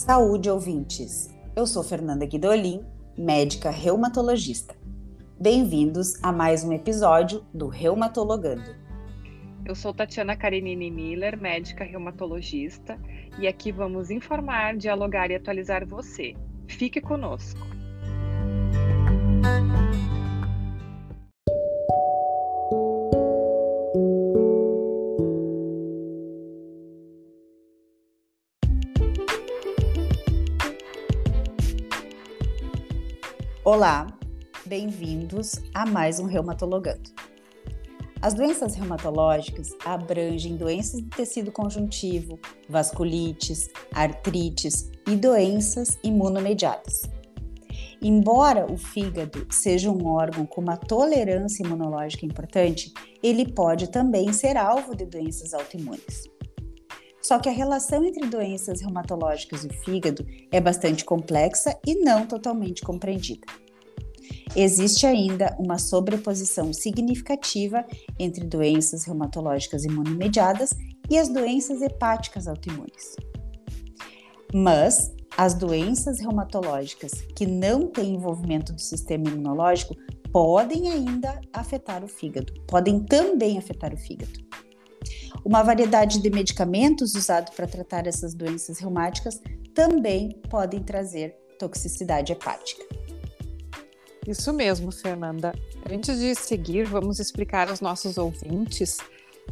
Saúde, ouvintes! Eu sou Fernanda Guidolin, médica reumatologista. Bem-vindos a mais um episódio do Reumatologando. Eu sou Tatiana Karenini Miller, médica reumatologista, e aqui vamos informar, dialogar e atualizar você. Fique conosco! Olá, bem-vindos a mais um Reumatologando. As doenças reumatológicas abrangem doenças do tecido conjuntivo, vasculites, artrites e doenças imunomediadas. Embora o fígado seja um órgão com uma tolerância imunológica importante, ele pode também ser alvo de doenças autoimunes. Só que a relação entre doenças reumatológicas e o fígado é bastante complexa e não totalmente compreendida. Existe ainda uma sobreposição significativa entre doenças reumatológicas imunomediadas e as doenças hepáticas autoimunes. Mas as doenças reumatológicas que não têm envolvimento do sistema imunológico podem ainda afetar o fígado, podem também afetar o fígado. Uma variedade de medicamentos usados para tratar essas doenças reumáticas também podem trazer toxicidade hepática. Isso mesmo, Fernanda. Antes de seguir, vamos explicar aos nossos ouvintes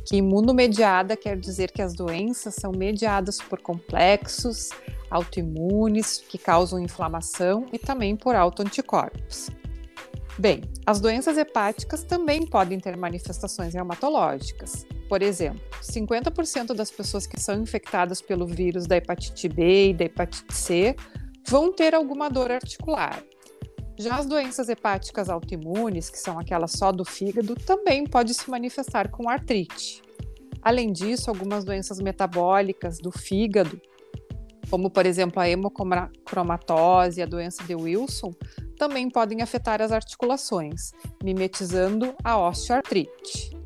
que imunomediada quer dizer que as doenças são mediadas por complexos autoimunes que causam inflamação e também por autoanticorpos. Bem, as doenças hepáticas também podem ter manifestações reumatológicas. Por exemplo, 50% das pessoas que são infectadas pelo vírus da hepatite B e da hepatite C vão ter alguma dor articular. Já as doenças hepáticas autoimunes, que são aquelas só do fígado, também pode se manifestar com artrite. Além disso, algumas doenças metabólicas do fígado, como por exemplo a hemocromatose e a doença de Wilson, também podem afetar as articulações, mimetizando a osteoartrite.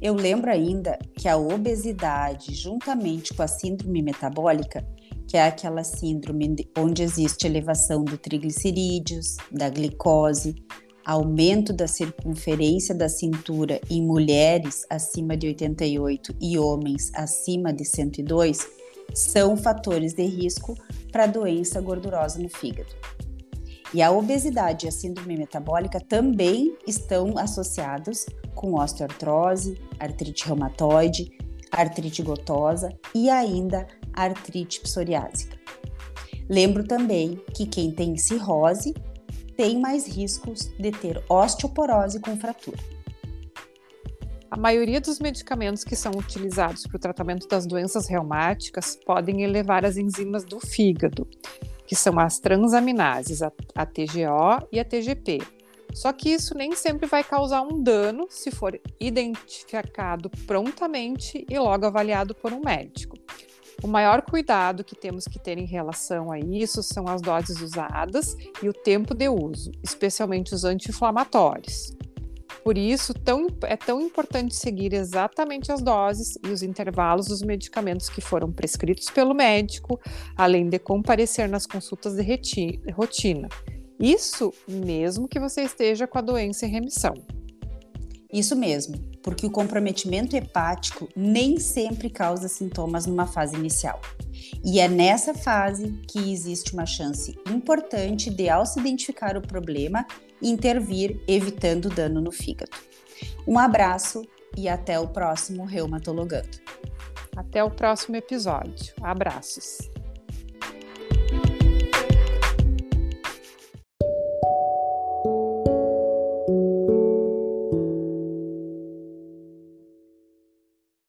Eu lembro ainda que a obesidade, juntamente com a síndrome metabólica, que é aquela síndrome onde existe elevação do triglicerídeos, da glicose, aumento da circunferência da cintura em mulheres acima de 88 e homens acima de 102, são fatores de risco para doença gordurosa no fígado. E a obesidade e a síndrome metabólica também estão associados com osteoartrose, artrite reumatoide, artrite gotosa e ainda artrite psoriásica. Lembro também que quem tem cirrose tem mais riscos de ter osteoporose com fratura. A maioria dos medicamentos que são utilizados para o tratamento das doenças reumáticas podem elevar as enzimas do fígado, que são as transaminases, a, TGO e a TGP. Só que isso nem sempre vai causar um dano se for identificado prontamente e logo avaliado por um médico. O maior cuidado que temos que ter em relação a isso são as doses usadas e o tempo de uso, especialmente os anti-inflamatórios. Por isso, tão, é tão importante seguir exatamente as doses e os intervalos dos medicamentos que foram prescritos pelo médico, além de comparecer nas consultas de rotina. Isso mesmo que você esteja com a doença em remissão. Isso mesmo, porque o comprometimento hepático nem sempre causa sintomas numa fase inicial. E é nessa fase que existe uma chance importante de, ao se identificar o problema, intervir evitando dano no fígado. Um abraço e até o próximo Reumatologando. Até o próximo episódio. Abraços.